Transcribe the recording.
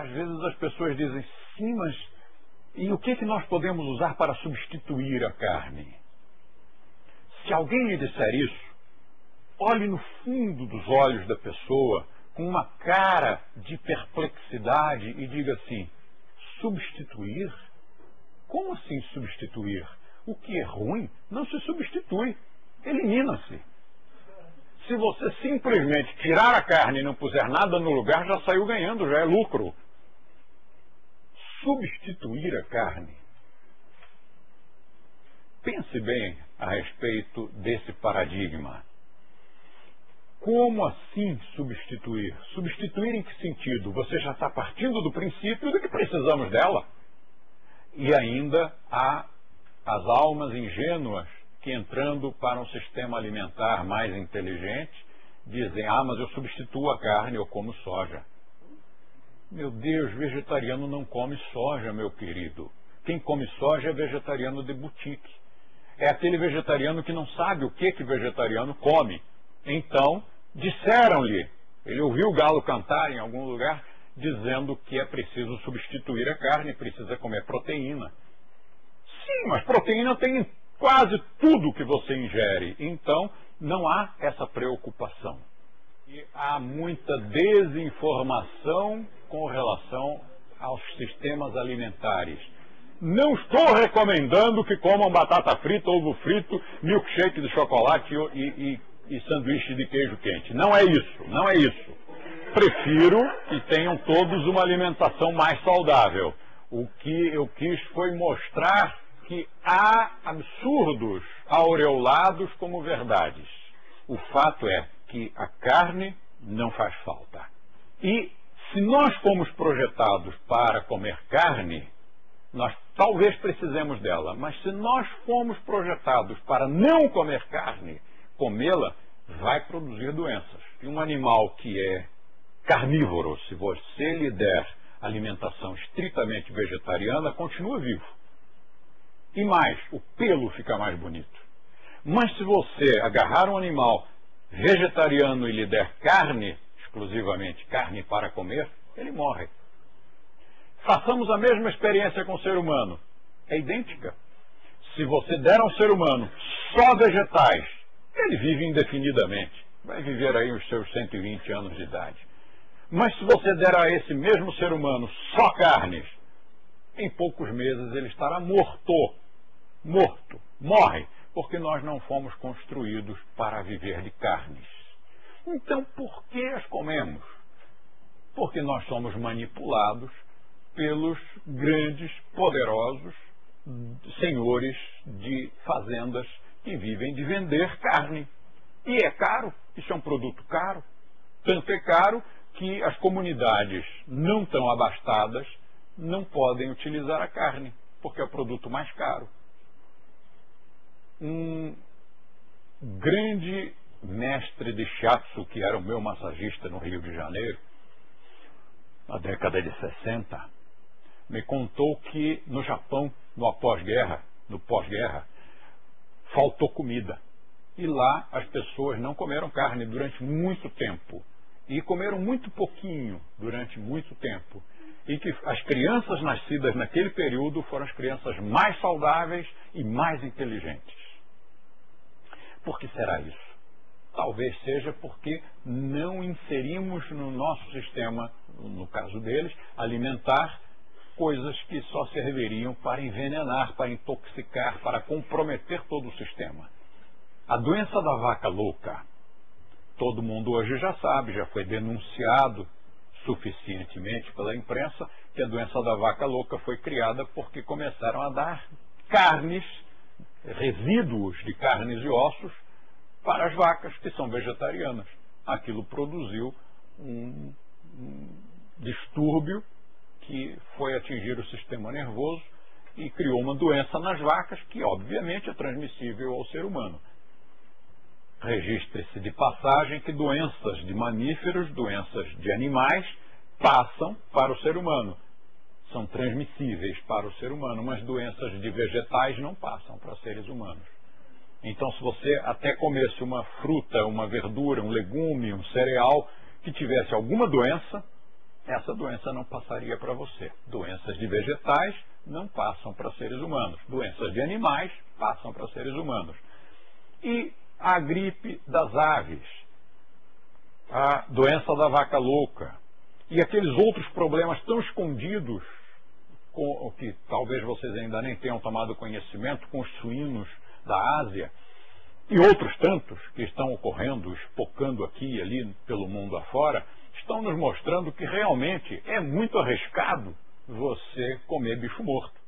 às vezes as pessoas dizem, sim, mas e o que, que nós podemos usar para substituir a carne? Se alguém lhe disser isso, olhe no fundo dos olhos da pessoa com uma cara de perplexidade e diga assim: substituir? Como assim substituir? O que é ruim não se substitui, elimina-se. Se você simplesmente tirar a carne e não puser nada no lugar, já saiu ganhando, já é lucro. Substituir a carne. Pense bem a respeito desse paradigma. Como assim substituir? Substituir em que sentido? Você já está partindo do princípio de que precisamos dela. E ainda há as almas ingênuas que, entrando para um sistema alimentar mais inteligente, dizem: Ah, mas eu substituo a carne, eu como soja. Meu Deus, vegetariano não come soja, meu querido. Quem come soja é vegetariano de boutique. É aquele vegetariano que não sabe o que que vegetariano come. Então, disseram-lhe, ele ouviu o galo cantar em algum lugar, dizendo que é preciso substituir a carne, precisa comer proteína. Sim, mas proteína tem em quase tudo que você ingere. Então, não há essa preocupação. E há muita desinformação com relação aos sistemas alimentares. Não estou recomendando que comam batata frita, ovo frito, milkshake de chocolate e, e, e sanduíche de queijo quente. Não é isso, não é isso. Prefiro que tenham todos uma alimentação mais saudável. O que eu quis foi mostrar que há absurdos aureolados como verdades. O fato é que a carne não faz falta. E se nós fomos projetados para comer carne, nós talvez precisemos dela, mas se nós fomos projetados para não comer carne, comê-la vai produzir doenças. E um animal que é carnívoro, se você lhe der alimentação estritamente vegetariana, continua vivo. E mais, o pelo fica mais bonito. Mas se você agarrar um animal vegetariano e lhe der carne, exclusivamente carne para comer, ele morre. Façamos a mesma experiência com o ser humano. É idêntica. Se você der ao ser humano só vegetais, ele vive indefinidamente. Vai viver aí os seus 120 anos de idade. Mas se você der a esse mesmo ser humano só carnes, em poucos meses ele estará morto. Morto. Morre. Porque nós não fomos construídos para viver de carnes. Então, por que as comemos? Porque nós somos manipulados pelos grandes, poderosos senhores de fazendas que vivem de vender carne. E é caro, isso é um produto caro. Tanto é caro que as comunidades não tão abastadas não podem utilizar a carne, porque é o produto mais caro. Um grande mestre de shiatsu, que era o meu massagista no Rio de Janeiro, na década de 60, me contou que no Japão, no pós-guerra, no pós-guerra, faltou comida. E lá as pessoas não comeram carne durante muito tempo. E comeram muito pouquinho durante muito tempo. E que as crianças nascidas naquele período foram as crianças mais saudáveis e mais inteligentes. Por que será isso? Talvez seja porque não inserimos no nosso sistema, no caso deles, alimentar coisas que só serviriam para envenenar, para intoxicar, para comprometer todo o sistema. A doença da vaca louca, todo mundo hoje já sabe, já foi denunciado suficientemente pela imprensa que a doença da vaca louca foi criada porque começaram a dar carnes, resíduos de carnes e ossos para as vacas que são vegetarianas. Aquilo produziu um, um distúrbio que foi atingir o sistema nervoso e criou uma doença nas vacas que, obviamente, é transmissível ao ser humano. Registre-se de passagem que doenças de mamíferos, doenças de animais, passam para o ser humano. São transmissíveis para o ser humano, mas doenças de vegetais não passam para seres humanos. Então, se você até comesse uma fruta, uma verdura, um legume, um cereal que tivesse alguma doença, essa doença não passaria para você. Doenças de vegetais não passam para seres humanos. Doenças de animais passam para seres humanos. E a gripe das aves, a doença da vaca louca e aqueles outros problemas tão escondidos com, que talvez vocês ainda nem tenham tomado conhecimento com os suínos da Ásia e outros tantos que estão ocorrendo, espocando aqui e ali pelo mundo afora, estão nos mostrando que realmente é muito arriscado você comer bicho morto.